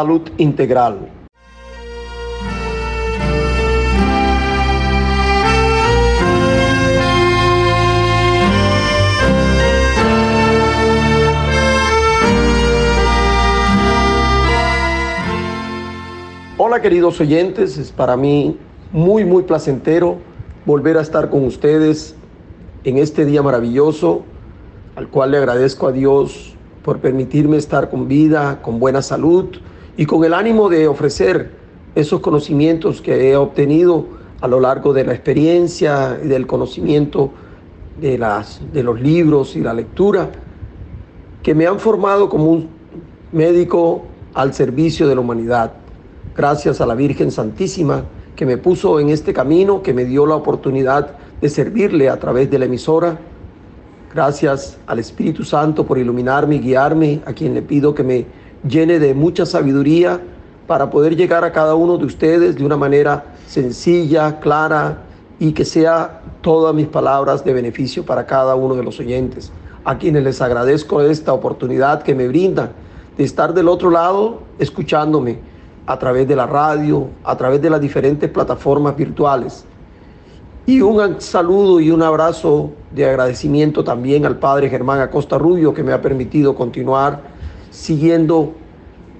Salud Integral. Hola queridos oyentes, es para mí muy muy placentero volver a estar con ustedes en este día maravilloso, al cual le agradezco a Dios por permitirme estar con vida, con buena salud y con el ánimo de ofrecer esos conocimientos que he obtenido a lo largo de la experiencia y del conocimiento de, las, de los libros y la lectura, que me han formado como un médico al servicio de la humanidad. Gracias a la Virgen Santísima que me puso en este camino, que me dio la oportunidad de servirle a través de la emisora Gracias al Espíritu Santo por iluminarme y guiarme, a quien le pido que me llene de mucha sabiduría para poder llegar a cada uno de ustedes de una manera sencilla, clara y que sea todas mis palabras de beneficio para cada uno de los oyentes, a quienes les agradezco esta oportunidad que me brindan de estar del otro lado escuchándome a través de la radio, a través de las diferentes plataformas virtuales. Y un saludo y un abrazo de agradecimiento también al padre Germán Acosta Rubio que me ha permitido continuar siguiendo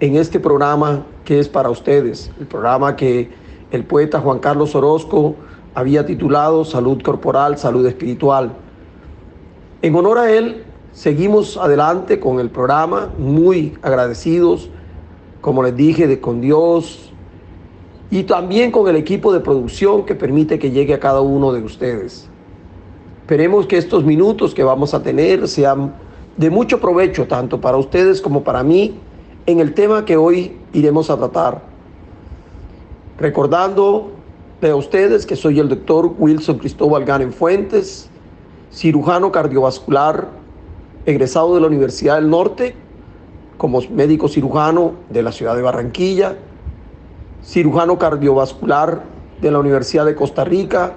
en este programa que es para ustedes, el programa que el poeta Juan Carlos Orozco había titulado Salud Corporal, Salud Espiritual. En honor a él, seguimos adelante con el programa, muy agradecidos, como les dije, de con Dios, y también con el equipo de producción que permite que llegue a cada uno de ustedes. Esperemos que estos minutos que vamos a tener sean de mucho provecho tanto para ustedes como para mí en el tema que hoy iremos a tratar. Recordando a ustedes que soy el doctor Wilson Cristóbal Ganen Fuentes, cirujano cardiovascular egresado de la Universidad del Norte como médico cirujano de la ciudad de Barranquilla cirujano cardiovascular de la Universidad de Costa Rica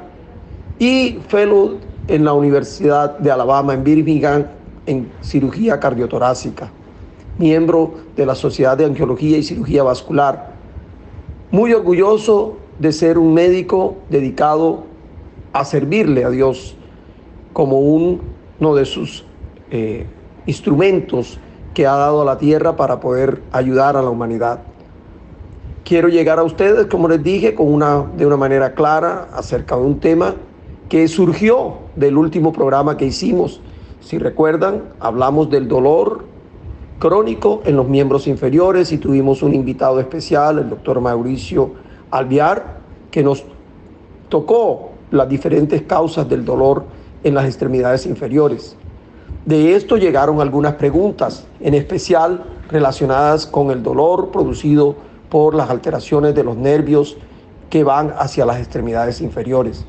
y fellow en la Universidad de Alabama en Birmingham en cirugía cardiotorácica, miembro de la Sociedad de Angiología y Cirugía Vascular. Muy orgulloso de ser un médico dedicado a servirle a Dios como uno de sus eh, instrumentos que ha dado a la tierra para poder ayudar a la humanidad. Quiero llegar a ustedes, como les dije, con una, de una manera clara acerca de un tema que surgió del último programa que hicimos. Si recuerdan, hablamos del dolor crónico en los miembros inferiores y tuvimos un invitado especial, el doctor Mauricio Alviar, que nos tocó las diferentes causas del dolor en las extremidades inferiores. De esto llegaron algunas preguntas, en especial relacionadas con el dolor producido por las alteraciones de los nervios que van hacia las extremidades inferiores.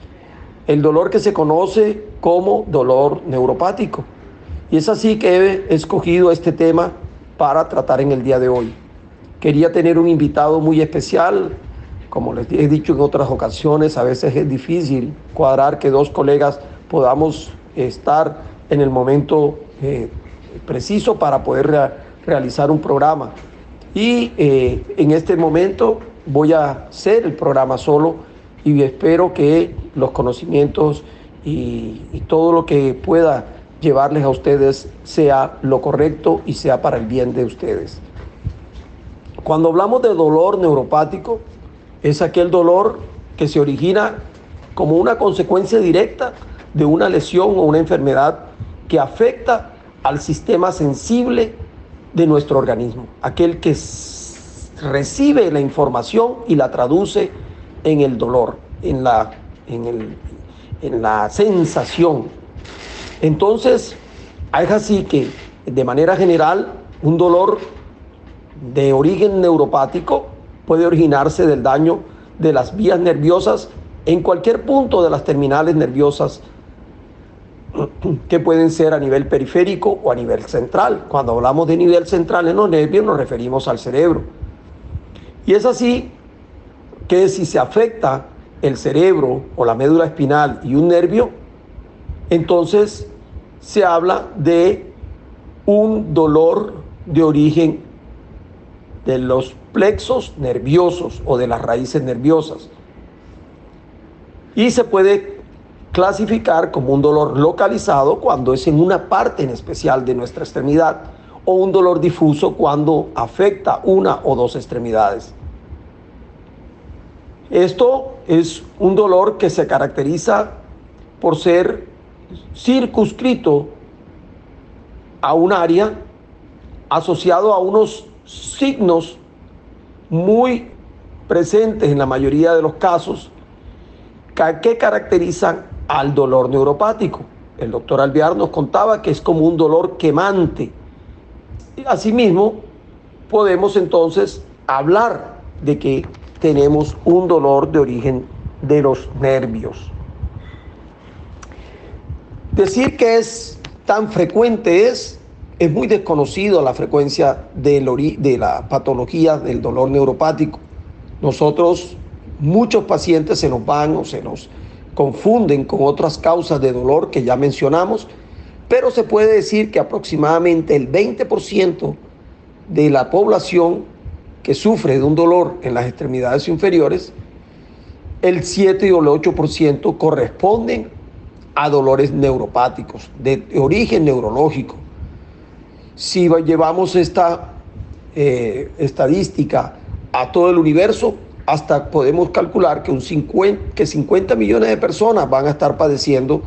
El dolor que se conoce como dolor neuropático. Y es así que he escogido este tema para tratar en el día de hoy. Quería tener un invitado muy especial. Como les he dicho en otras ocasiones, a veces es difícil cuadrar que dos colegas podamos estar en el momento eh, preciso para poder realizar un programa. Y eh, en este momento voy a hacer el programa solo y espero que los conocimientos y, todo lo que pueda llevarles a ustedes sea lo correcto y sea para el bien de ustedes. Cuando hablamos de dolor neuropático, es aquel dolor que se origina como una consecuencia directa de una lesión o una enfermedad que afecta al sistema sensible de nuestro organismo, aquel que recibe la información y la traduce en el dolor, en la, en, en la sensación. Entonces, es así que de manera general un dolor de origen neuropático puede originarse del daño de las vías nerviosas en cualquier punto de las terminales nerviosas que pueden ser a nivel periférico o a nivel central. Cuando hablamos de nivel central en los nervios nos referimos al cerebro. Y es así que si se afecta el cerebro o la médula espinal y un nervio, entonces se habla de un dolor de origen de los plexos nerviosos o de las raíces nerviosas. Y se puede clasificar como un dolor localizado cuando es en una parte en especial de nuestra extremidad o un dolor difuso cuando afecta una o dos extremidades. Esto es un dolor que se caracteriza por ser circunscrito a un área asociado a unos signos muy presentes en la mayoría de los casos que caracterizan al dolor neuropático. El doctor Alvear nos contaba que es como un dolor quemante. Asimismo, podemos entonces hablar de que tenemos un dolor de origen de los nervios. Decir que es tan frecuente es, es muy desconocido la frecuencia de, la patología del dolor neuropático. Nosotros, muchos pacientes se nos van o se nos confunden con otras causas de dolor que ya mencionamos, pero se puede decir que aproximadamente el 20% de la población que sufre de un dolor en las extremidades inferiores, el 7 o el 8% corresponden a dolores neuropáticos de origen neurológico. Si llevamos esta eh, estadística a todo el universo, hasta podemos calcular que, un 50, que 50 millones de personas van a estar padeciendo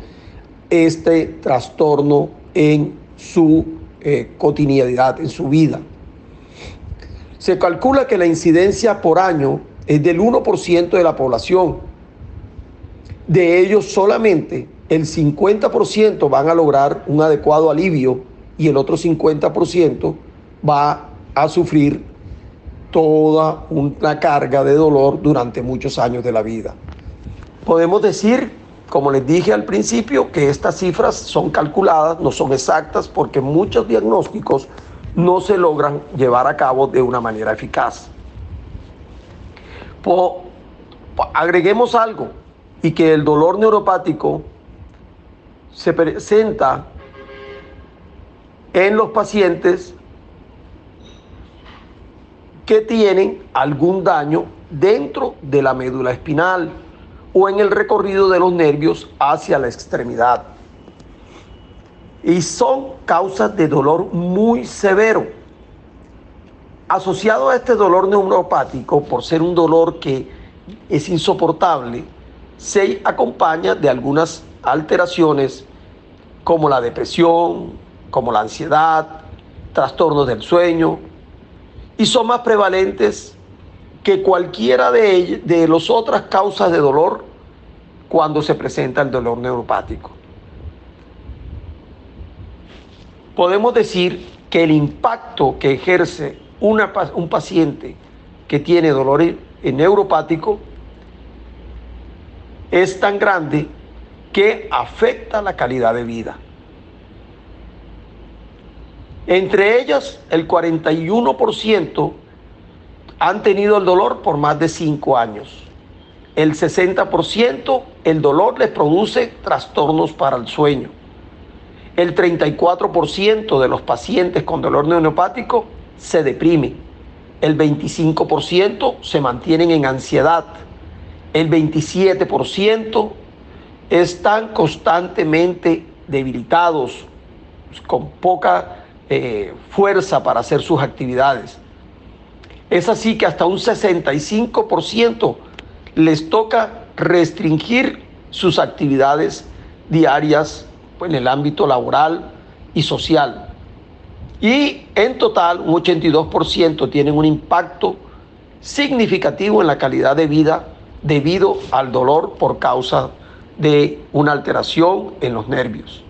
este trastorno en su eh, cotidianidad, en su vida. Se calcula que la incidencia por año es del 1% de la población. De ellos solamente el 50% van a lograr un adecuado alivio y el otro 50% va a sufrir toda una carga de dolor durante muchos años de la vida. Podemos decir, como les dije al principio, que estas cifras son calculadas, no son exactas, porque muchos diagnósticos no se logran llevar a cabo de una manera eficaz. agreguemos algo, y que el dolor neuropático se presenta en los pacientes que tienen algún daño dentro de la médula espinal o en el recorrido de los nervios hacia la extremidad. Y son causas de dolor muy severo. Asociado a este dolor neuropático, por ser un dolor que es insoportable, se acompaña de algunas alteraciones como la depresión, como la ansiedad, trastornos del sueño, y son más prevalentes que cualquiera de, de las otras causas de dolor cuando se presenta el dolor neuropático. Podemos decir que el impacto que ejerce un paciente que tiene dolor neuropático es tan grande que afecta la calidad de vida. Entre ellas, el 41% han tenido el dolor por más de 5 años. El 60% el dolor les produce trastornos para el sueño. El 34% de los pacientes con dolor neuropático se deprimen. El 25% se mantienen en ansiedad. El 27% están constantemente debilitados, con poca eh, fuerza para hacer sus actividades. Es así que hasta un 65% les toca restringir sus actividades diarias en el ámbito laboral y social. Y en total un 82% tienen un impacto significativo en la calidad de vida debido al dolor por causa de una alteración en los nervios.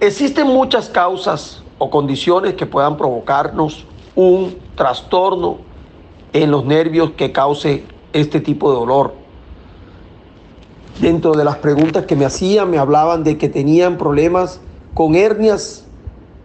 Existen muchas causas o condiciones que puedan provocarnos un trastorno en los nervios que cause este tipo de dolor. Dentro de las preguntas que me hacían, me hablaban de que tenían problemas con hernias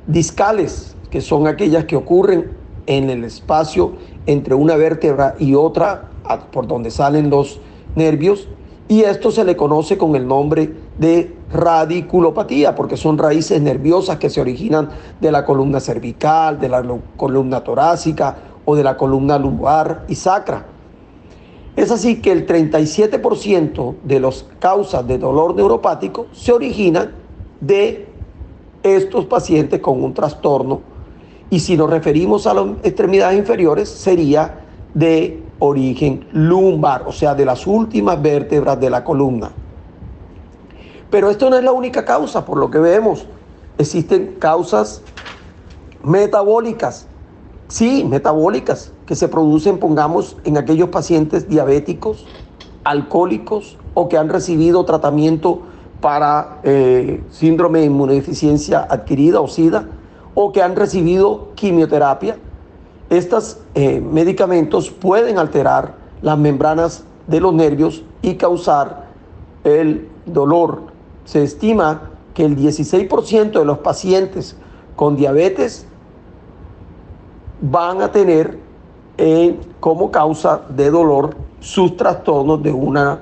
discales, que son aquellas que ocurren en el espacio entre una vértebra y otra, por donde salen los nervios, y esto se le conoce con el nombre de radiculopatía, porque son raíces nerviosas que se originan de la columna cervical, de la columna torácica o de la columna lumbar y sacra. Es así que el 37% de las causas de dolor neuropático se originan de estos pacientes con un trastorno y si nos referimos a las extremidades inferiores sería de origen lumbar, o sea, de las últimas vértebras de la columna. Pero esto no es la única causa, por lo que vemos. Existen causas metabólicas, sí, metabólicas, que se producen, pongamos, en aquellos pacientes diabéticos, alcohólicos o que han recibido tratamiento para eh, síndrome de inmunodeficiencia adquirida o SIDA, o que han recibido quimioterapia. Estos eh, medicamentos pueden alterar las membranas de los nervios y causar el dolor. Se estima que el 16% de los pacientes con diabetes van a tener eh, como causa de dolor sus trastornos de una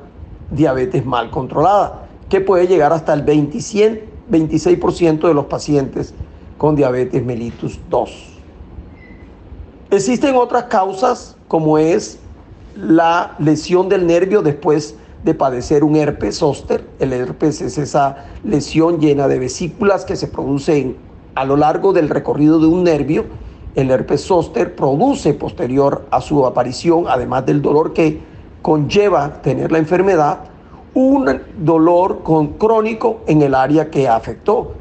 diabetes mal controlada que puede llegar hasta el 26% de los pacientes con diabetes mellitus 2. Existen otras causas como es la lesión del nervio después de padecer un herpes zóster. El herpes es esa lesión llena de vesículas que se producen a lo largo del recorrido de un nervio. El herpes zóster produce posterior a su aparición, además del dolor que conlleva tener la enfermedad, un dolor con, crónico en el área que afectó.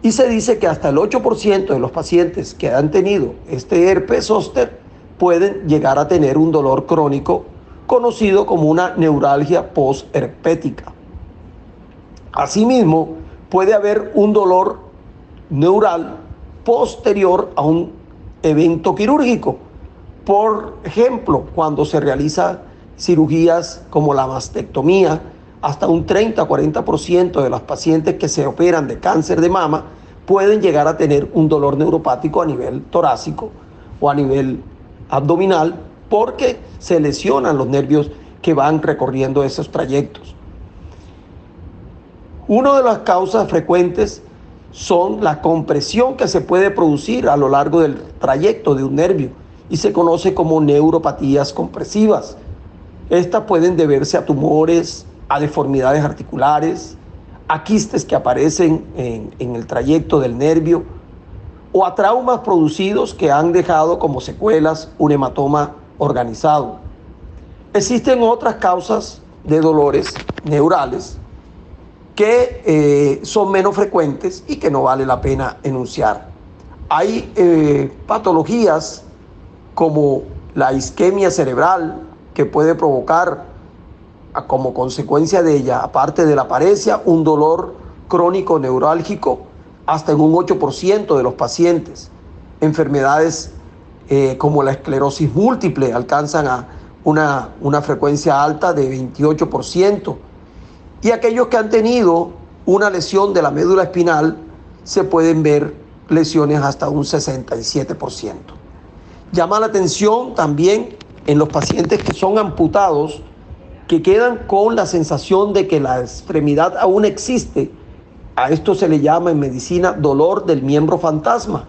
Y se dice que hasta el 8% de los pacientes que han tenido este herpes zóster pueden llegar a tener un dolor crónico conocido como una neuralgia postherpética. Asimismo, puede haber un dolor neural posterior a un evento quirúrgico. Por ejemplo, cuando se realiza cirugías como la mastectomía, hasta un 30-40% de los pacientes que se operan de cáncer de mama pueden llegar a tener un dolor neuropático a nivel torácico o a nivel abdominal porque se lesionan los nervios que van recorriendo esos trayectos. Una de las causas frecuentes son la compresión que se puede producir a lo largo del trayecto de un nervio y se conoce como neuropatías compresivas. Estas pueden deberse a tumores, a deformidades articulares, a quistes que aparecen en, el trayecto del nervio o a traumas producidos que han dejado como secuelas un hematoma organizado. Existen otras causas de dolores neurales que eh, son menos frecuentes y que no vale la pena enunciar. Hay eh, patologías como la isquemia cerebral que puede provocar como consecuencia de ella, aparte de la parecia, un dolor crónico neurálgico hasta en un 8% de los pacientes. Enfermedades eh, como la esclerosis múltiple alcanzan a una, una frecuencia alta de 28%. Y aquellos que han tenido una lesión de la médula espinal se pueden ver lesiones hasta un 67%. Llama la atención también en los pacientes que son amputados que quedan con la sensación de que la extremidad aún existe. A esto se le llama en medicina dolor del miembro fantasma.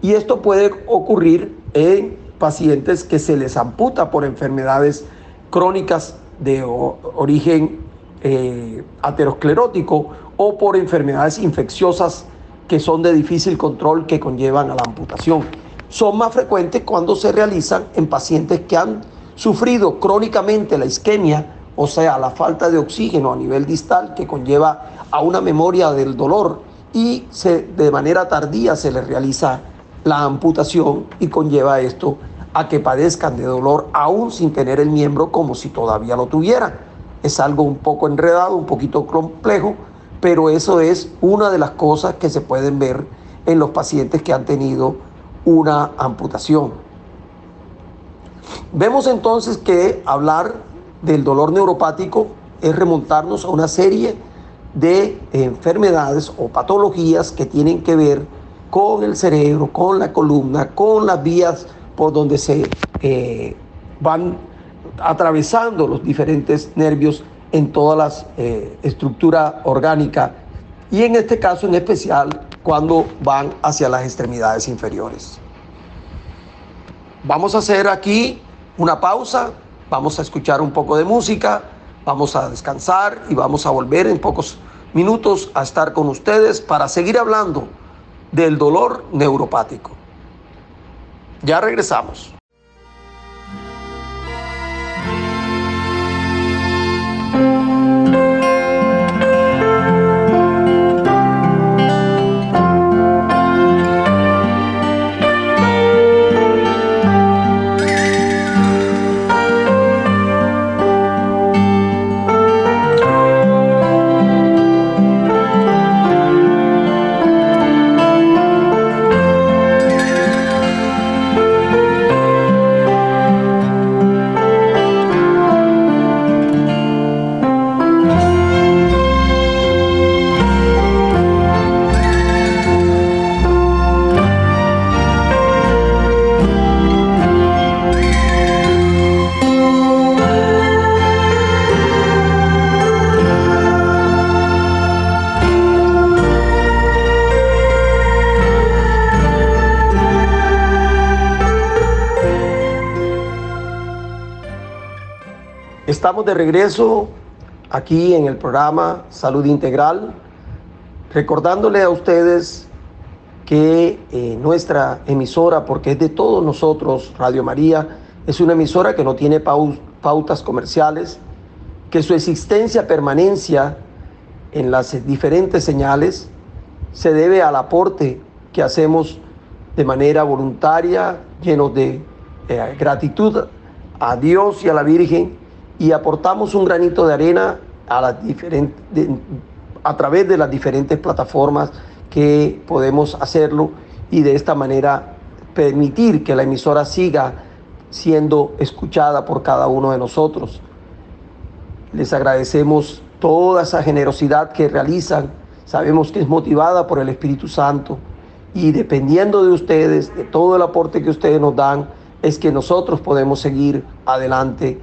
Y esto puede ocurrir en pacientes que se les amputa por enfermedades crónicas de origen eh, aterosclerótico o por enfermedades infecciosas que son de difícil control que conllevan a la amputación. Son más frecuentes cuando se realizan en pacientes que han sufrido crónicamente la isquemia o sea, la falta de oxígeno a nivel distal que conlleva a una memoria del dolor y se, de manera tardía se les realiza la amputación y conlleva esto a que padezcan de dolor aún sin tener el miembro como si todavía lo tuvieran. Es algo un poco enredado, un poquito complejo, pero eso es una de las cosas que se pueden ver en los pacientes que han tenido una amputación. Vemos entonces que hablar del dolor neuropático es remontarnos a una serie de enfermedades o patologías que tienen que ver con el cerebro, con la columna, con las vías por donde se eh, van atravesando los diferentes nervios en todas las eh, estructuras orgánicas y en este caso en especial cuando van hacia las extremidades inferiores. Vamos a hacer aquí una pausa, vamos a escuchar un poco de música, vamos a descansar y vamos a volver en pocos minutos a estar con ustedes para seguir hablando del dolor neuropático. Ya regresamos. De regreso aquí en el programa Salud Integral, recordándole a ustedes que eh, nuestra emisora, porque es de todos nosotros, Radio María, es una emisora que no tiene pautas comerciales, que su existencia, permanencia en las diferentes señales se debe al aporte que hacemos de manera voluntaria, llenos de eh, gratitud a Dios y a la Virgen y aportamos un granito de arena a, las diferentes, a través de las diferentes plataformas que podemos hacerlo y de esta manera permitir que la emisora siga siendo escuchada por cada uno de nosotros. Les agradecemos toda esa generosidad que realizan. Sabemos que es motivada por el Espíritu Santo y dependiendo de ustedes, de todo el aporte que ustedes nos dan, es que nosotros podemos seguir adelante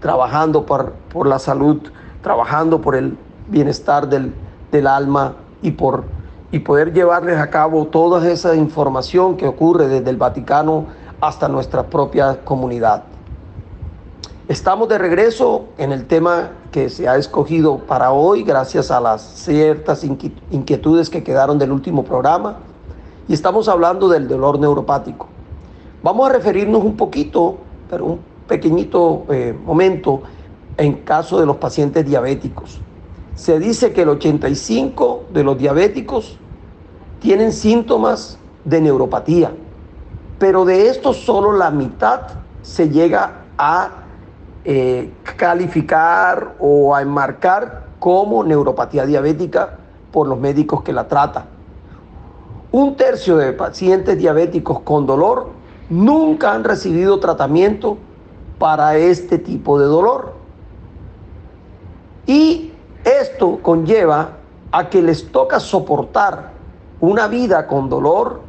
trabajando por, por la salud, trabajando por el bienestar del, del alma y por y poder llevarles a cabo toda esa información que ocurre desde el Vaticano hasta nuestra propia comunidad. Estamos de regreso en el tema que se ha escogido para hoy gracias a las ciertas inquietudes que quedaron del último programa y estamos hablando del dolor neuropático. Vamos a referirnos un poquito, pero un pequeñito eh, momento en caso de los pacientes diabéticos. Se dice que el 85 de los diabéticos tienen síntomas de neuropatía, pero de estos solo la mitad se llega a eh, calificar o a enmarcar como neuropatía diabética por los médicos que la tratan. Un tercio de pacientes diabéticos con dolor nunca han recibido tratamiento para este tipo de dolor. Y esto conlleva a que les toca soportar una vida con dolor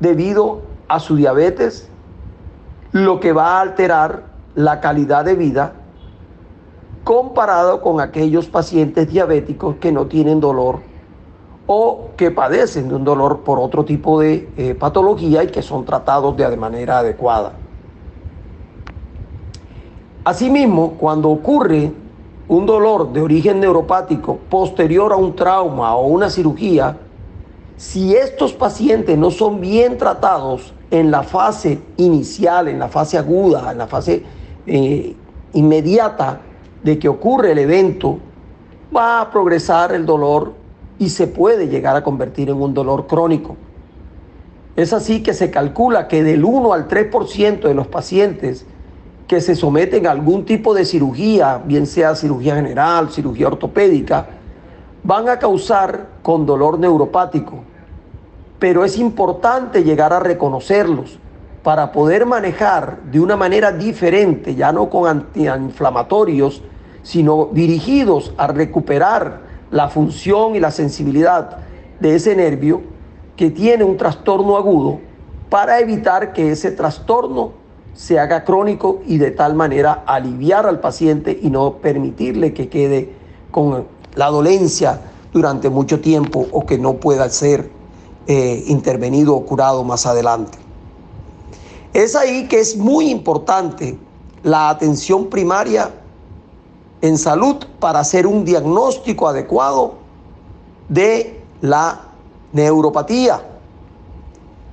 debido a su diabetes, lo que va a alterar la calidad de vida comparado con aquellos pacientes diabéticos que no tienen dolor o que padecen de un dolor por otro tipo de eh, patología y que son tratados de manera adecuada. Asimismo, cuando ocurre un dolor de origen neuropático posterior a un trauma o una cirugía, si estos pacientes no son bien tratados en la fase inicial, en la fase aguda, en la fase eh, inmediata de que ocurre el evento, va a progresar el dolor y se puede llegar a convertir en un dolor crónico. Es así que se calcula que del 1 al 3% de los pacientes que se someten a algún tipo de cirugía, bien sea cirugía general, cirugía ortopédica, van a causar con dolor neuropático. Pero es importante llegar a reconocerlos para poder manejar de una manera diferente, ya no con antiinflamatorios, sino dirigidos a recuperar la función y la sensibilidad de ese nervio que tiene un trastorno agudo para evitar que ese trastorno se haga crónico y de tal manera aliviar al paciente y no permitirle que quede con la dolencia durante mucho tiempo o que no pueda ser eh, intervenido o curado más adelante. Es ahí que es muy importante la atención primaria en salud para hacer un diagnóstico adecuado de la neuropatía.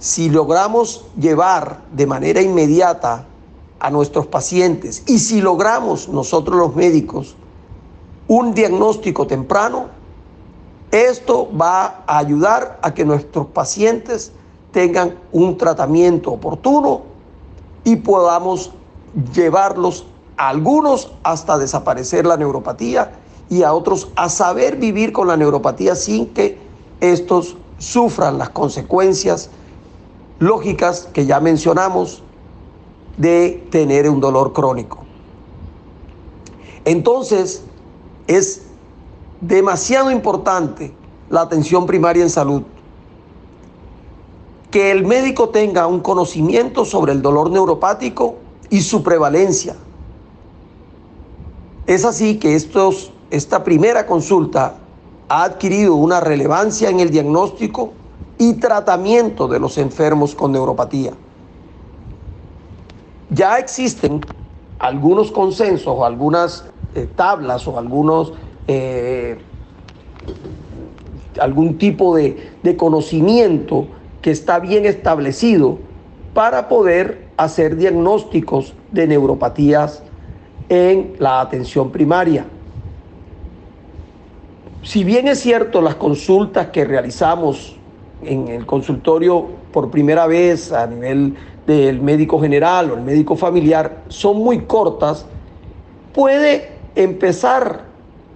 Si logramos llevar de manera inmediata a nuestros pacientes y si logramos nosotros los médicos un diagnóstico temprano, esto va a ayudar a que nuestros pacientes tengan un tratamiento oportuno y podamos llevarlos a algunos hasta desaparecer la neuropatía y a otros a saber vivir con la neuropatía sin que estos sufran las consecuencias lógicas que ya mencionamos de tener un dolor crónico. Entonces, es demasiado importante la atención primaria en salud. Que el médico tenga un conocimiento sobre el dolor neuropático y su prevalencia. Es así que esta primera consulta ha adquirido una relevancia en el diagnóstico y tratamiento de los enfermos con neuropatía. Ya existen algunos consensos o algunas eh, tablas o algunos, eh, algún tipo de, de conocimiento que está bien establecido para poder hacer diagnósticos de neuropatías en la atención primaria. Si bien es cierto las consultas que realizamos en el consultorio por primera vez a nivel del médico general o el médico familiar son muy cortas, puede empezar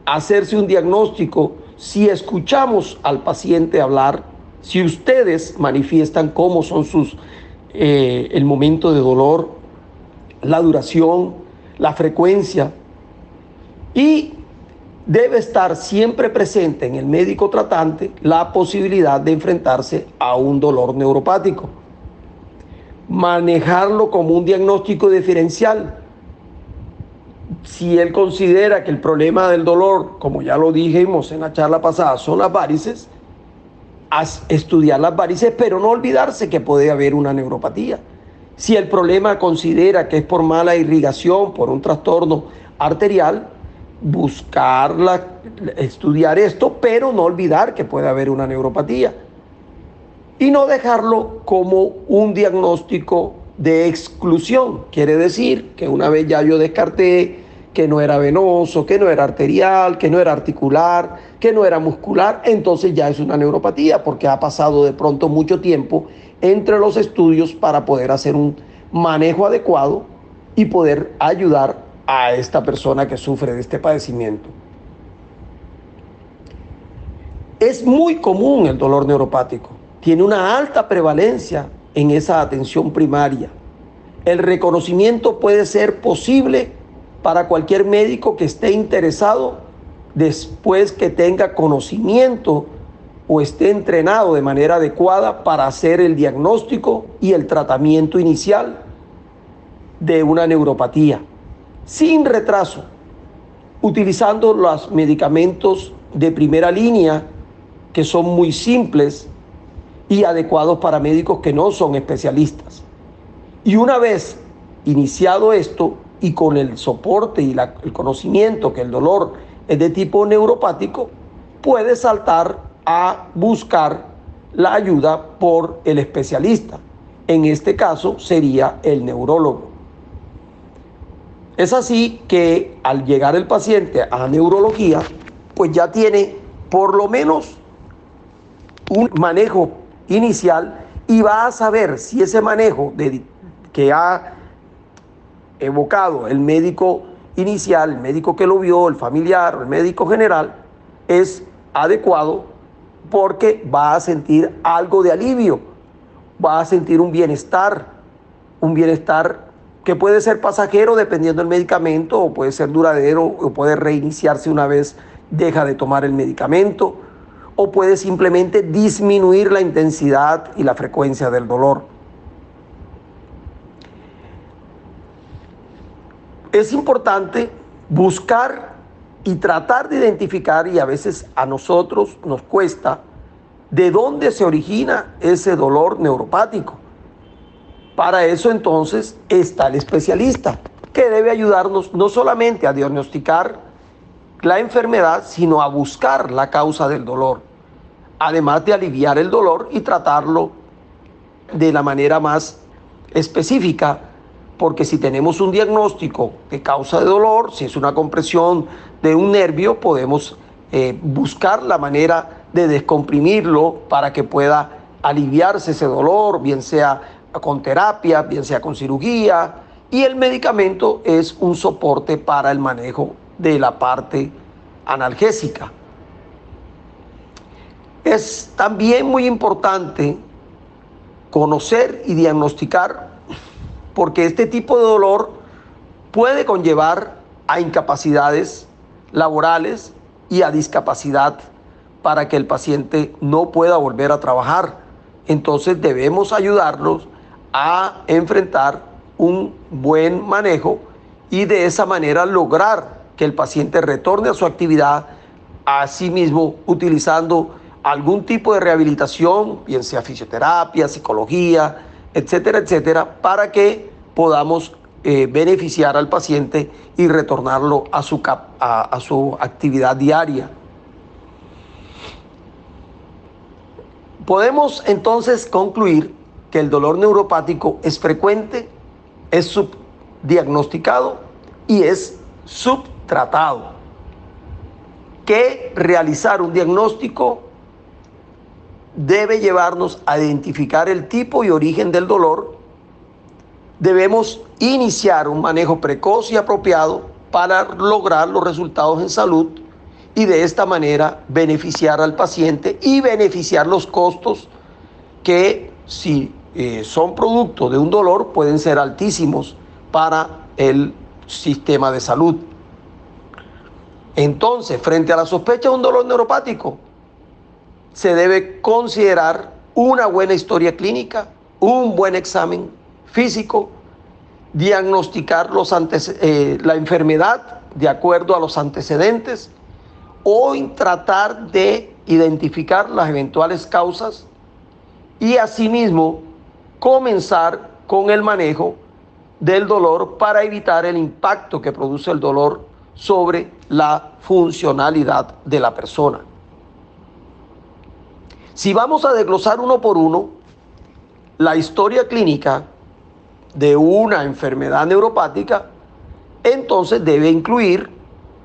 a hacerse un diagnóstico si escuchamos al paciente hablar, si ustedes manifiestan cómo son sus eh, el momento de dolor, la duración, la frecuencia y debe estar siempre presente en el médico tratante la posibilidad de enfrentarse a un dolor neuropático. Manejarlo como un diagnóstico diferencial si él considera que el problema del dolor, como ya lo dijimos en la charla pasada, son las varices, estudiar las varices, pero no olvidarse que puede haber una neuropatía. Si el problema considera que es por mala irrigación, por un trastorno arterial, buscarla, estudiar esto, pero no olvidar que puede haber una neuropatía. Y no dejarlo como un diagnóstico de exclusión. Quiere decir que una vez ya yo descarté que no era venoso, que no era arterial, que no era articular, que no era muscular, entonces ya es una neuropatía porque ha pasado de pronto mucho tiempo entre los estudios para poder hacer un manejo adecuado y poder ayudar a esta persona que sufre de este padecimiento. Es muy común el dolor neuropático, tiene una alta prevalencia en esa atención primaria. El reconocimiento puede ser posible para cualquier médico que esté interesado después que tenga conocimiento o esté entrenado de manera adecuada para hacer el diagnóstico y el tratamiento inicial de una neuropatía, sin retraso, utilizando los medicamentos de primera línea que son muy simples y adecuados para médicos que no son especialistas. Y una vez iniciado esto y con el soporte y el conocimiento que el dolor es de tipo neuropático, puede saltar a buscar la ayuda por el especialista. En este caso sería el neurólogo. Es así que al llegar el paciente a neurología, pues ya tiene por lo menos un manejo inicial y va a saber si ese manejo que ha evocado el médico inicial, el médico que lo vio, el familiar el médico general, es adecuado porque va a sentir algo de alivio, va a sentir un bienestar, un bienestar que puede ser pasajero dependiendo del medicamento o puede ser duradero o puede reiniciarse una vez deja de tomar el medicamento o puede simplemente disminuir la intensidad y la frecuencia del dolor. es importante buscar y tratar de identificar, y a veces a nosotros nos cuesta, de dónde se origina ese dolor neuropático. Para eso entonces está el especialista, que debe ayudarnos no solamente a diagnosticar la enfermedad, sino a buscar la causa del dolor, además de aliviar el dolor y tratarlo de la manera más específica, porque si tenemos un diagnóstico de causa de dolor, si es una compresión de un nervio, podemos eh, buscar la manera de descomprimirlo para que pueda aliviarse ese dolor, bien sea con terapia, bien sea con cirugía, y el medicamento es un soporte para el manejo de la parte analgésica. Es también muy importante conocer y diagnosticar porque este tipo de dolor puede conllevar a incapacidades laborales y a discapacidad para que el paciente no pueda volver a trabajar. Entonces debemos ayudarlos a enfrentar un buen manejo y de esa manera lograr que el paciente retorne a su actividad, a sí mismo utilizando algún tipo de rehabilitación, bien sea fisioterapia, psicología, etcétera, etcétera, para que podamos eh, beneficiar al paciente y retornarlo a su, a su actividad diaria. Podemos entonces concluir que el dolor neuropático es frecuente, es subdiagnosticado y es subtratado. Que realizar un diagnóstico debe llevarnos a identificar el tipo y origen del dolor. Debemos iniciar un manejo precoz y apropiado para lograr los resultados en salud y de esta manera beneficiar al paciente y beneficiar los costos que si eh, son producto de un dolor pueden ser altísimos para el sistema de salud. Entonces, frente a la sospecha de un dolor neuropático, se debe considerar una buena historia clínica, un buen examen físico, diagnosticar los eh, la enfermedad de acuerdo a los antecedentes o tratar de identificar las eventuales causas y asimismo comenzar con el manejo del dolor para evitar el impacto que produce el dolor sobre la funcionalidad de la persona. Si vamos a desglosar uno por uno la historia clínica de una enfermedad neuropática, entonces debe incluir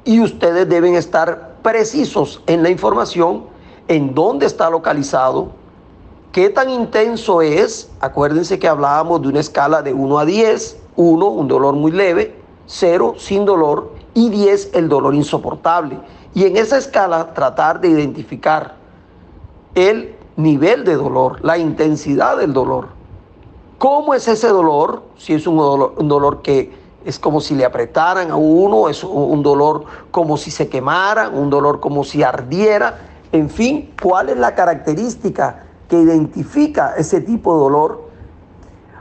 y ustedes deben estar precisos en la información, en dónde está localizado, ¿Qué tan intenso es? Acuérdense que hablábamos de una escala de 1 a 10. 1, un dolor muy leve, 0, sin dolor y 10, el dolor insoportable. Y en esa escala tratar de identificar el nivel de dolor, la intensidad del dolor. ¿Cómo es ese dolor? Si es un dolor, un dolor que es como si le apretaran a uno, es un dolor como si se quemara, un dolor como si ardiera. En fin, ¿cuál es la característica que identifica ese tipo de dolor.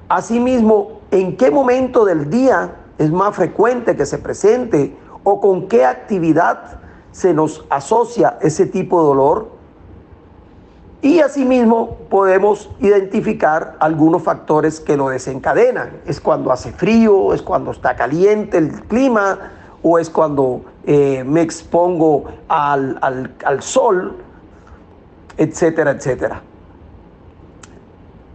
Asimismo, en qué momento del día es más frecuente que se presente o con qué actividad se nos asocia ese tipo de dolor. Y asimismo podemos identificar algunos factores que lo desencadenan. Es cuando hace frío, es cuando está caliente el clima o es cuando eh, me expongo al, al sol, etcétera, etcétera.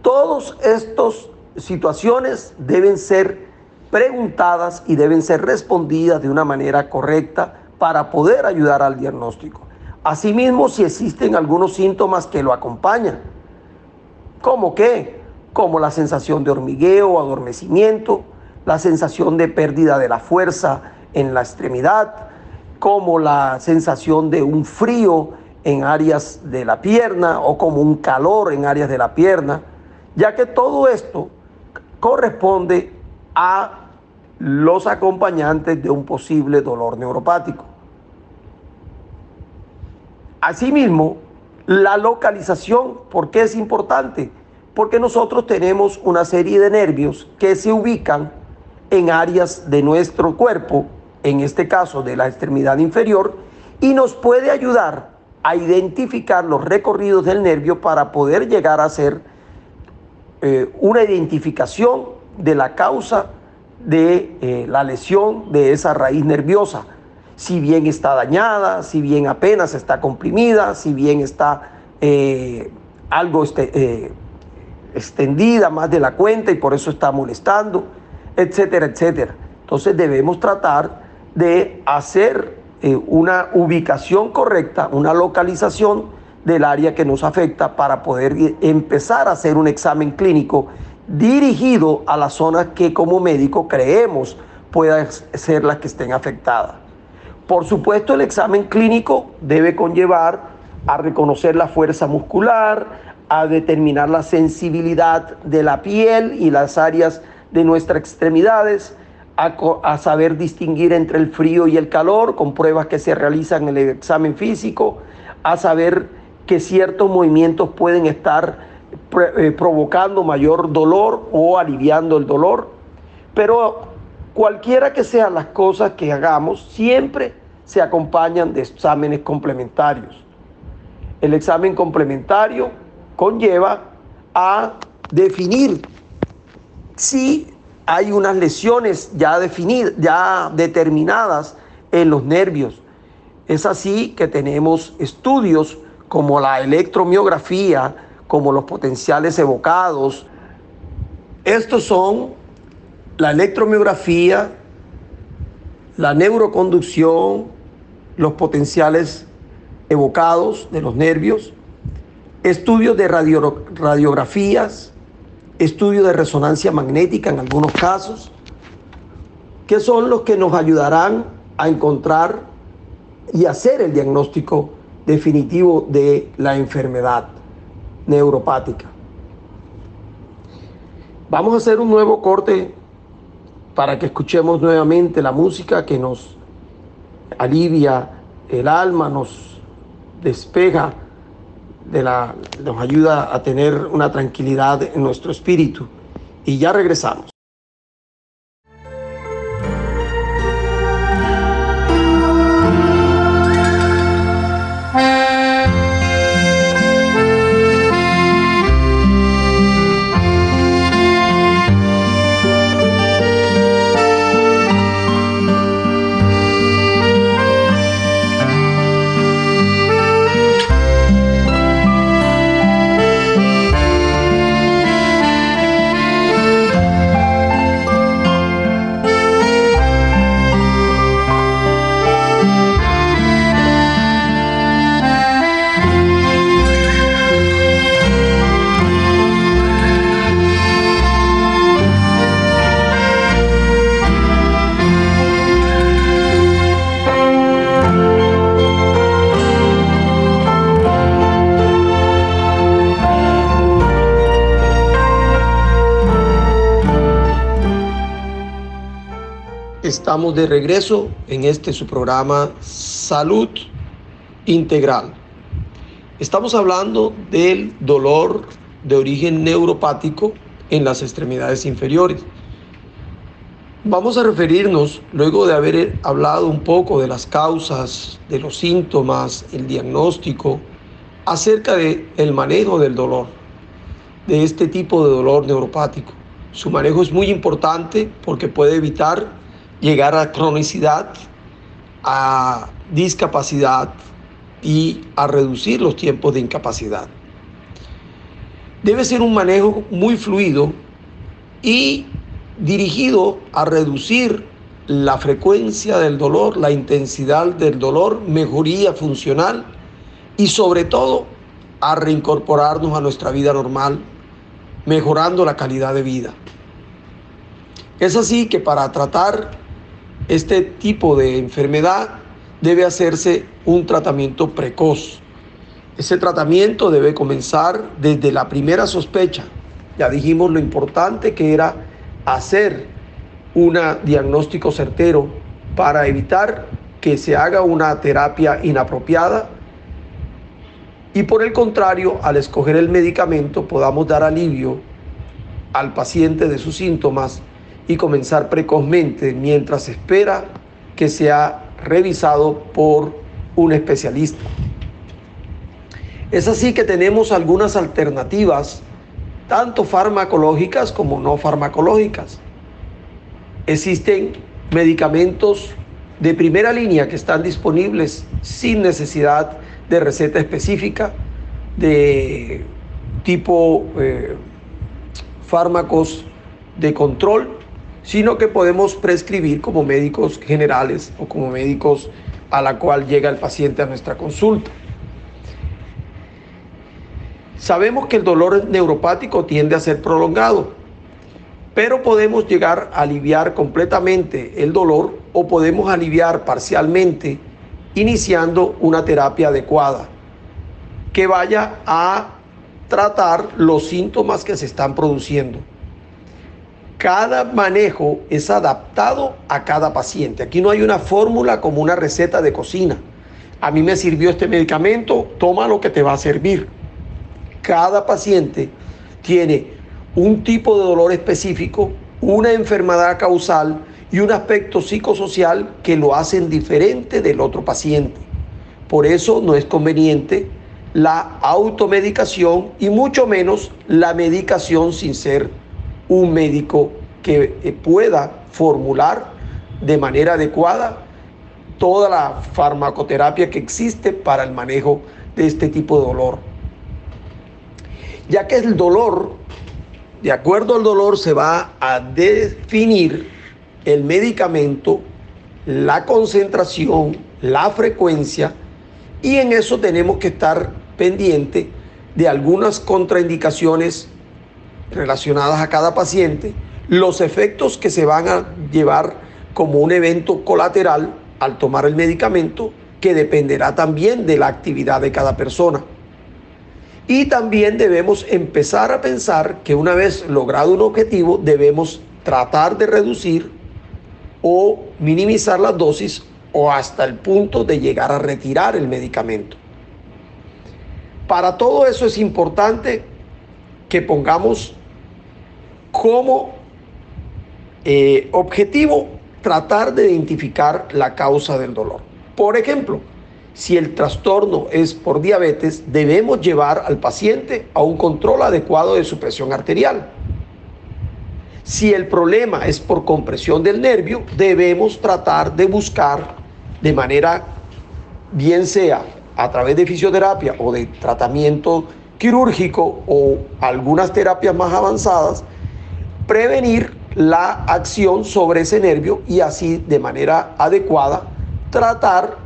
Todas estas situaciones deben ser preguntadas y deben ser respondidas de una manera correcta para poder ayudar al diagnóstico. Asimismo, si existen algunos síntomas que lo acompañan, ¿cómo qué? Como la sensación de hormigueo o adormecimiento, la sensación de pérdida de la fuerza en la extremidad, como la sensación de un frío en áreas de la pierna o como un calor en áreas de la pierna ya que todo esto corresponde a los acompañantes de un posible dolor neuropático. Asimismo, la localización, ¿por qué es importante? Porque nosotros tenemos una serie de nervios que se ubican en áreas de nuestro cuerpo, en este caso de la extremidad inferior, y nos puede ayudar a identificar los recorridos del nervio para poder llegar a hacer eh, una identificación de la causa de eh, la lesión de esa raíz nerviosa. Si bien está dañada, si bien apenas está comprimida, si bien está eh, algo este, extendida más de la cuenta y por eso está molestando, etcétera, etcétera. Entonces debemos tratar de hacer una ubicación correcta, una localización del área que nos afecta para poder empezar a hacer un examen clínico dirigido a las zonas que como médico creemos puedan ser las que estén afectadas. Por supuesto, el examen clínico debe conllevar a reconocer la fuerza muscular, a determinar la sensibilidad de la piel y las áreas de nuestras extremidades, a, saber distinguir entre el frío y el calor con pruebas que se realizan en el examen físico, a saber que ciertos movimientos pueden estar eh, provocando mayor dolor o aliviando el dolor. Pero cualquiera que sean las cosas que hagamos, siempre se acompañan de exámenes complementarios. El examen complementario conlleva a definir si hay unas lesiones ya definidas, ya determinadas en los nervios. Es así que tenemos estudios como la electromiografía, como los potenciales evocados. Estos son la electromiografía, la neuroconducción, los potenciales evocados de los nervios, estudios de radiografías, estudio de resonancia magnética en algunos casos, que son los que nos ayudarán a encontrar y hacer el diagnóstico definitivo de la enfermedad neuropática. Vamos a hacer un nuevo corte para que escuchemos nuevamente la música que nos alivia el alma, nos despeja de la, nos ayuda a tener una tranquilidad en nuestro espíritu. Y ya regresamos. De regreso en este su programa Salud Integral. Estamos hablando del dolor de origen neuropático en las extremidades inferiores. Vamos a referirnos, luego de haber hablado un poco de las causas, de los síntomas, el diagnóstico, acerca del el manejo del dolor, de este tipo de dolor neuropático. Su manejo es muy importante porque puede evitar llegar a cronicidad, a discapacidad y a reducir los tiempos de incapacidad. Debe ser un manejo muy fluido y dirigido a reducir la frecuencia del dolor, la intensidad del dolor, mejoría funcional y sobre todo a reincorporarnos a nuestra vida normal, mejorando la calidad de vida. Es así que para tratar este tipo de enfermedad debe hacerse un tratamiento precoz. Ese tratamiento debe comenzar desde la primera sospecha. Ya dijimos lo importante que era hacer un diagnóstico certero para evitar que se haga una terapia inapropiada y por el contrario, al escoger el medicamento podamos dar alivio al paciente de sus síntomas y comenzar precozmente mientras espera que sea revisado por un especialista. Es así que tenemos algunas alternativas, tanto farmacológicas como no farmacológicas. Existen medicamentos de primera línea que están disponibles sin necesidad de receta específica, de tipo eh, fármacos de control, sino que podemos prescribir como médicos generales o como médicos a la cual llega el paciente a nuestra consulta. Sabemos que el dolor neuropático tiende a ser prolongado, pero podemos llegar a aliviar completamente el dolor o podemos aliviar parcialmente iniciando una terapia adecuada que vaya a tratar los síntomas que se están produciendo. Cada manejo es adaptado a cada paciente. Aquí no hay una fórmula como una receta de cocina. A mí me sirvió este medicamento, toma lo que te va a servir. Cada paciente tiene un tipo de dolor específico, una enfermedad causal y un aspecto psicosocial que lo hacen diferente del otro paciente. Por eso no es conveniente la automedicación y mucho menos la medicación sin ser un médico que eh, pueda formular de manera adecuada toda la farmacoterapia que existe para el manejo de este tipo de dolor. Ya que el dolor, de acuerdo al dolor, se va a definir el medicamento, la concentración, la frecuencia, y en eso tenemos que estar pendiente de algunas contraindicaciones relacionadas a cada paciente, los efectos que se van a llevar como un evento colateral al tomar el medicamento, que dependerá también de la actividad de cada persona. Y también debemos empezar a pensar que una vez logrado un objetivo, debemos tratar de reducir o minimizar las dosis o hasta el punto de llegar a retirar el medicamento. Para todo eso es importante que pongamos como eh, objetivo tratar de identificar la causa del dolor. Por ejemplo, si el trastorno es por diabetes, debemos llevar al paciente a un control adecuado de su presión arterial. Si el problema es por compresión del nervio, debemos tratar de buscar de manera, bien sea a través de fisioterapia o de tratamiento quirúrgico o algunas terapias más avanzadas, prevenir la acción sobre ese nervio y así de manera adecuada tratar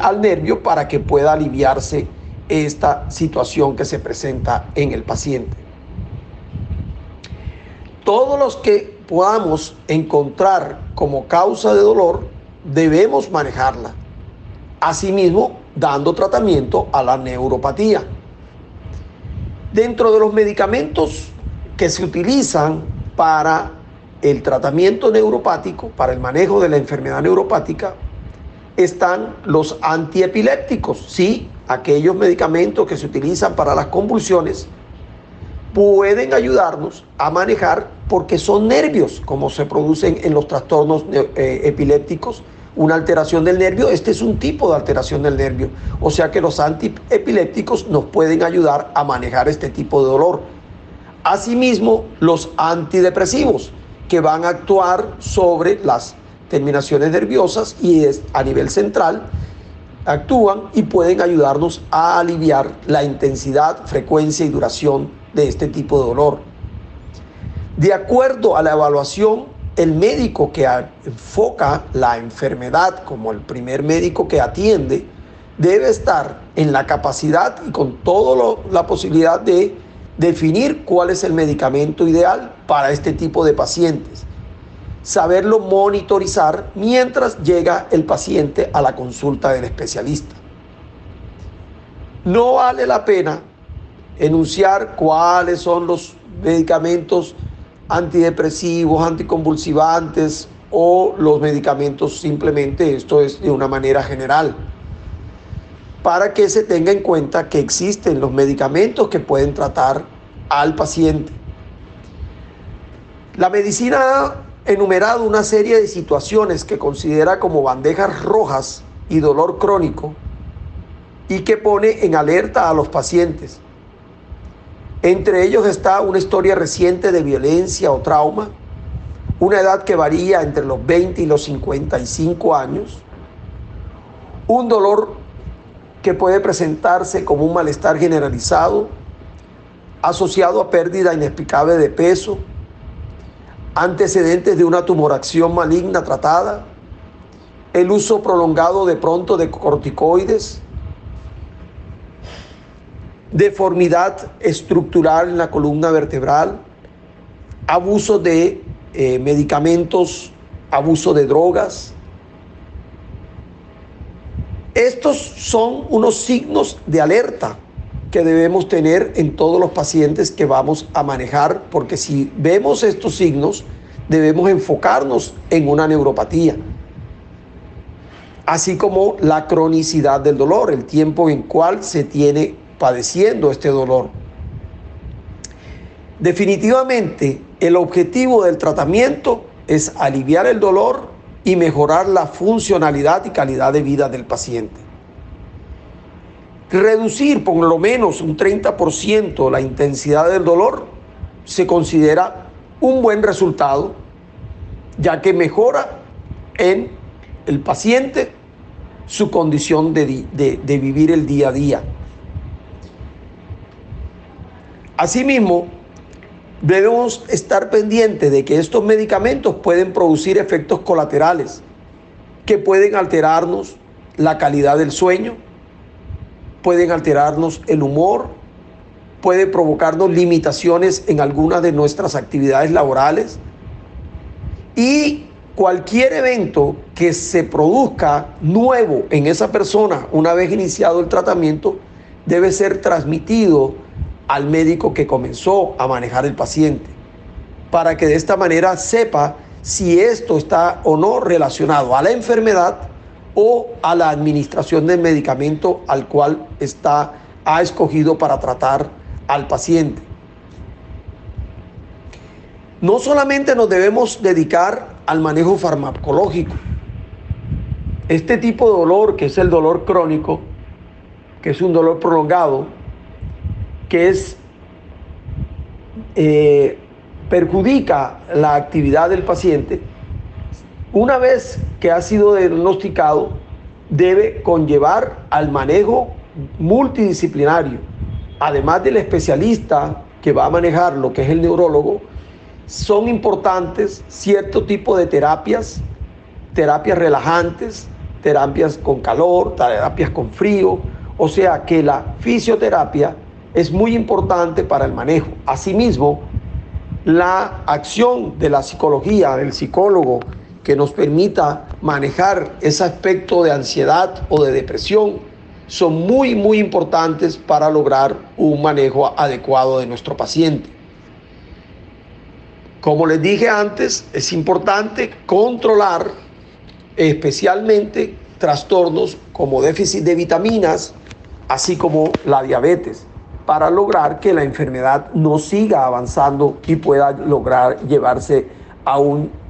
al nervio para que pueda aliviarse esta situación que se presenta en el paciente. Todos los que podamos encontrar como causa de dolor debemos manejarla. Asimismo, dando tratamiento a la neuropatía. Dentro de los medicamentos que se utilizan para el tratamiento neuropático, para el manejo de la enfermedad neuropática, están los antiepilépticos. Sí, aquellos medicamentos que se utilizan para las convulsiones pueden ayudarnos a manejar porque son nervios, como se producen en los trastornos eh, epilépticos una alteración del nervio, este es un tipo de alteración del nervio. O sea que los antiepilépticos nos pueden ayudar a manejar este tipo de dolor. Asimismo, los antidepresivos, que van a actuar sobre las terminaciones nerviosas y a nivel central, actúan y pueden ayudarnos a aliviar la intensidad, frecuencia y duración de este tipo de dolor. De acuerdo a la evaluación el médico que enfoca la enfermedad como el primer médico que atiende debe estar en la capacidad y con toda la posibilidad de definir cuál es el medicamento ideal para este tipo de pacientes. Saberlo monitorizar mientras llega el paciente a la consulta del especialista. No vale la pena enunciar cuáles son los medicamentos antidepresivos, anticonvulsivantes o los medicamentos simplemente, esto es de una manera general, para que se tenga en cuenta que existen los medicamentos que pueden tratar al paciente. La medicina ha enumerado una serie de situaciones que considera como bandejas rojas y dolor crónico y que pone en alerta a los pacientes. Entre ellos está una historia reciente de violencia o trauma, una edad que varía entre los 20 y los 55 años, un dolor que puede presentarse como un malestar generalizado, asociado a pérdida inexplicable de peso, antecedentes de una tumoración maligna tratada, el uso prolongado de pronto de corticoides, deformidad estructural en la columna vertebral, abuso de eh, medicamentos, abuso de drogas. Estos son unos signos de alerta que debemos tener en todos los pacientes que vamos a manejar, porque si vemos estos signos, debemos enfocarnos en una neuropatía, así como la cronicidad del dolor, el tiempo en cual se tiene padeciendo este dolor. Definitivamente, el objetivo del tratamiento es aliviar el dolor y mejorar la funcionalidad y calidad de vida del paciente. Reducir por lo menos un 30% la intensidad del dolor se considera un buen resultado, ya que mejora en el paciente su condición de, de vivir el día a día. Asimismo, debemos estar pendientes de que estos medicamentos pueden producir efectos colaterales que pueden alterarnos la calidad del sueño, pueden alterarnos el humor, puede provocarnos limitaciones en algunas de nuestras actividades laborales. Y cualquier evento que se produzca nuevo en esa persona una vez iniciado el tratamiento debe ser transmitido al médico que comenzó a manejar el paciente para que de esta manera sepa si esto está o no relacionado a la enfermedad o a la administración del medicamento al cual está, ha escogido para tratar al paciente. No solamente nos debemos dedicar al manejo farmacológico. Este tipo de dolor, que es el dolor crónico, que es un dolor prolongado, que es eh, perjudica la actividad del paciente, una vez que ha sido diagnosticado, debe conllevar al manejo multidisciplinario. Además del especialista que va a manejar lo que es el neurólogo, son importantes cierto tipo de terapias, terapias relajantes, terapias con calor, terapias con frío, o sea que la fisioterapia es muy importante para el manejo. Asimismo, la acción de la psicología, del psicólogo, que nos permita manejar ese aspecto de ansiedad o de depresión son muy, muy importantes para lograr un manejo adecuado de nuestro paciente. Como les dije antes, es importante controlar especialmente trastornos como déficit de vitaminas, así como la diabetes, para lograr que la enfermedad no siga avanzando y pueda lograr llevarse a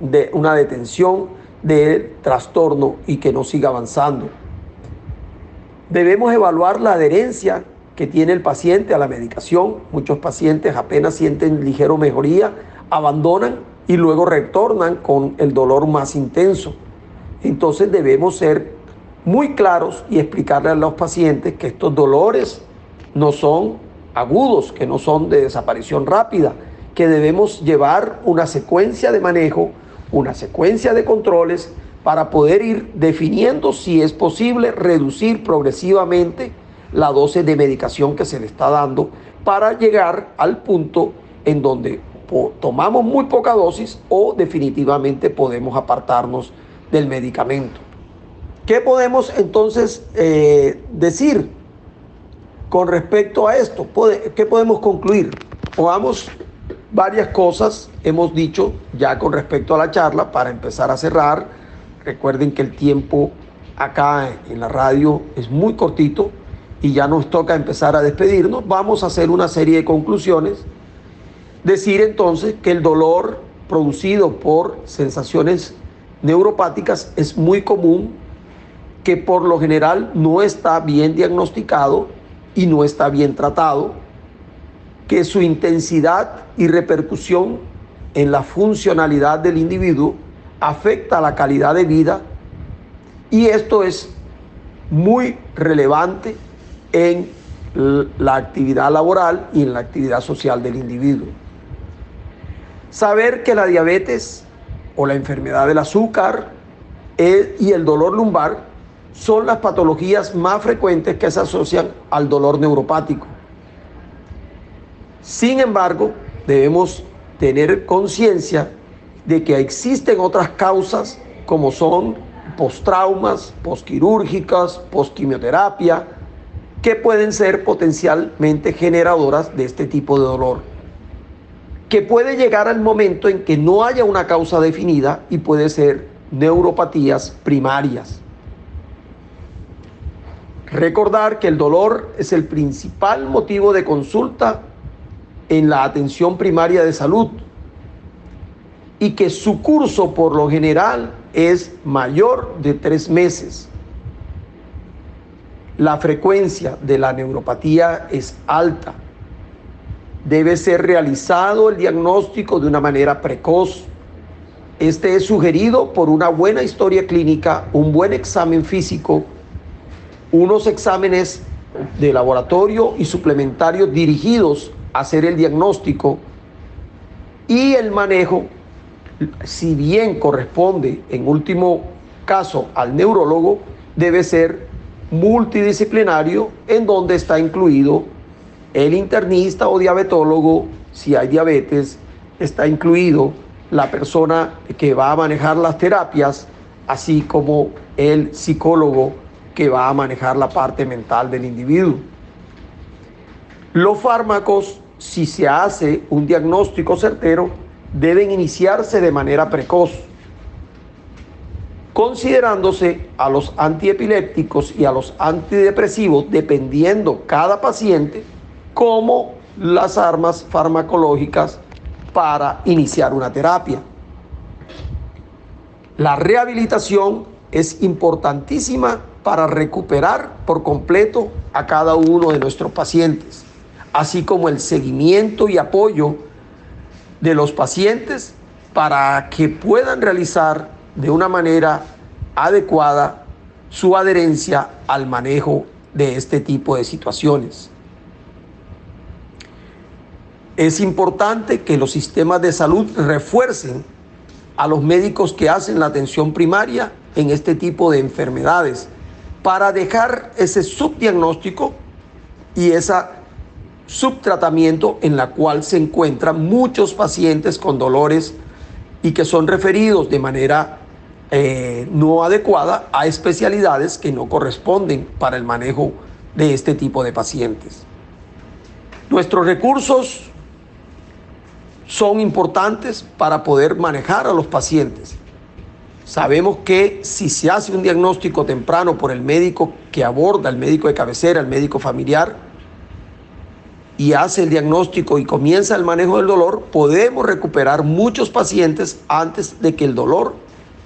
de, una detención del trastorno y que no siga avanzando. Debemos evaluar la adherencia que tiene el paciente a la medicación. Muchos pacientes apenas sienten ligero mejoría, abandonan y luego retornan con el dolor más intenso. Entonces debemos ser muy claros y explicarle a los pacientes que estos dolores no son agudos, que no son de desaparición rápida, que debemos llevar una secuencia de manejo, una secuencia de controles para poder ir definiendo si es posible reducir progresivamente la dosis de medicación que se le está dando para llegar al punto en donde tomamos muy poca dosis o definitivamente podemos apartarnos del medicamento. ¿Qué podemos entonces eh, decir con respecto a esto? ¿Qué podemos concluir? Podamos varias cosas hemos dicho ya con respecto a la charla para empezar a cerrar. Recuerden que el tiempo acá en la radio es muy cortito y ya nos toca empezar a despedirnos. Vamos a hacer una serie de conclusiones. Decir entonces que el dolor producido por sensaciones neuropáticas es muy común que por lo general no está bien diagnosticado y no está bien tratado, que su intensidad y repercusión en la funcionalidad del individuo afecta la calidad de vida y esto es muy relevante en la actividad laboral y en la actividad social del individuo. Saber que la diabetes o la enfermedad del azúcar eh, y el dolor lumbar son las patologías más frecuentes que se asocian al dolor neuropático. Sin embargo, debemos tener conciencia de que existen otras causas como son postraumas, postquirúrgicas, postquimioterapia, que pueden ser potencialmente generadoras de este tipo de dolor. Que puede llegar al momento en que no haya una causa definida y puede ser neuropatías primarias. Recordar que el dolor es el principal motivo de consulta en la atención primaria de salud y que su curso por lo general es mayor de tres meses. La frecuencia de la neuropatía es alta. Debe ser realizado el diagnóstico de una manera precoz. Este es sugerido por una buena historia clínica, un buen examen físico unos exámenes de laboratorio y suplementarios dirigidos a hacer el diagnóstico y el manejo, si bien corresponde en último caso al neurólogo, debe ser multidisciplinario en donde está incluido el internista o diabetólogo, si hay diabetes, está incluido la persona que va a manejar las terapias, así como el psicólogo que va a manejar la parte mental del individuo. Los fármacos, si se hace un diagnóstico certero, deben iniciarse de manera precoz, considerándose a los antiepilépticos y a los antidepresivos, dependiendo cada paciente, como las armas farmacológicas para iniciar una terapia. La rehabilitación es importantísima para recuperar por completo a cada uno de nuestros pacientes, así como el seguimiento y apoyo de los pacientes para que puedan realizar de una manera adecuada su adherencia al manejo de este tipo de situaciones. Es importante que los sistemas de salud refuercen a los médicos que hacen la atención primaria en este tipo de enfermedades para dejar ese subdiagnóstico y ese subtratamiento en la cual se encuentran muchos pacientes con dolores y que son referidos de manera eh, no adecuada a especialidades que no corresponden para el manejo de este tipo de pacientes. Nuestros recursos son importantes para poder manejar a los pacientes Sabemos que si se hace un diagnóstico temprano por el médico que aborda, el médico de cabecera, el médico familiar, y hace el diagnóstico y comienza el manejo del dolor, podemos recuperar muchos pacientes antes de que el dolor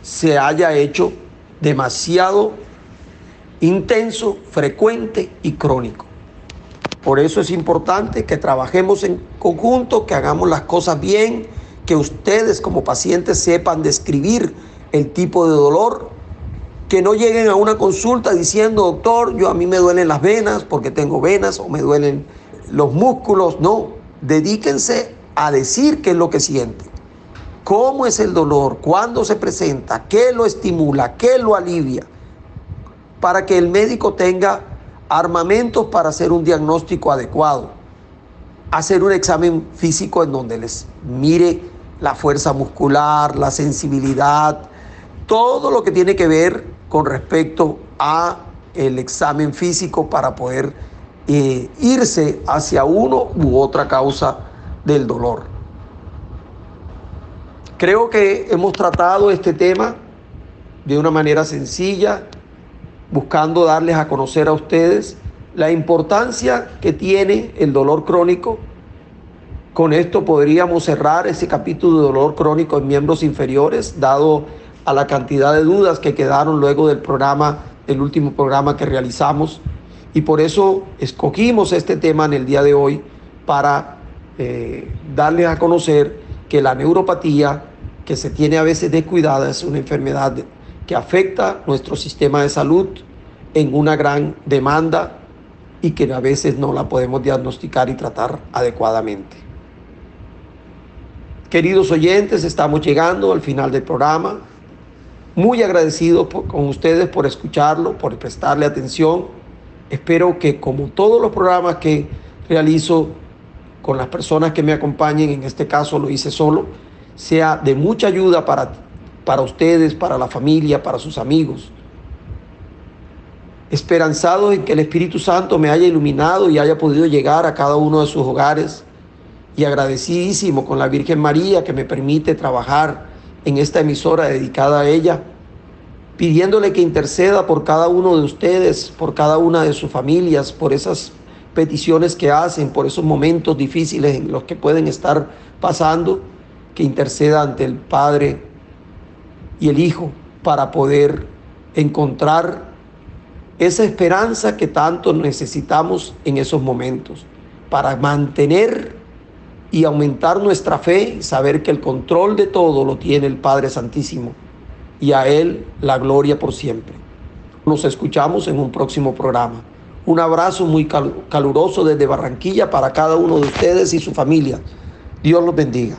se haya hecho demasiado intenso, frecuente y crónico. Por eso es importante que trabajemos en conjunto, que hagamos las cosas bien, que ustedes como pacientes sepan describir el tipo de dolor, que no lleguen a una consulta diciendo, doctor, yo a mí me duelen las venas porque tengo venas o me duelen los músculos. No, dedíquense a decir qué es lo que sienten. ¿Cómo es el dolor? ¿Cuándo se presenta? ¿Qué lo estimula? ¿Qué lo alivia? Para que el médico tenga armamentos para hacer un diagnóstico adecuado. Hacer un examen físico en donde les mire la fuerza muscular, la sensibilidad, todo lo que tiene que ver con respecto a el examen físico para poder eh, irse hacia uno u otra causa del dolor. Creo que hemos tratado este tema de una manera sencilla, buscando darles a conocer a ustedes la importancia que tiene el dolor crónico Con esto podríamos cerrar ese capítulo de dolor crónico en miembros inferiores, dado a la cantidad de dudas que quedaron luego del programa, del último programa que realizamos. Y por eso escogimos este tema en el día de hoy para eh, darles a conocer que la neuropatía que se tiene a veces descuidada es una enfermedad que afecta nuestro sistema de salud en una gran demanda y que a veces no la podemos diagnosticar y tratar adecuadamente. Queridos oyentes, estamos llegando al final del programa. Muy agradecido con ustedes por escucharlo, por prestarle atención. Espero que como todos los programas que realizo con las personas que me acompañen, en este caso lo hice solo, sea de mucha ayuda para, para ustedes, para la familia, para sus amigos. Esperanzado en que el Espíritu Santo me haya iluminado y haya podido llegar a cada uno de sus hogares y agradecidísimo con la Virgen María que me permite trabajar en esta emisora dedicada a ella, pidiéndole que interceda por cada uno de ustedes, por cada una de sus familias, por esas peticiones que hacen, por esos momentos difíciles en los que pueden estar pasando, que interceda ante el Padre y el Hijo para poder encontrar esa esperanza que tanto necesitamos en esos momentos, para mantener y aumentar nuestra fe saber que el control de todo lo tiene el Padre Santísimo y a Él la gloria por siempre. Nos escuchamos en un próximo programa. Un abrazo muy caluroso desde Barranquilla para cada uno de ustedes y su familia. Dios los bendiga.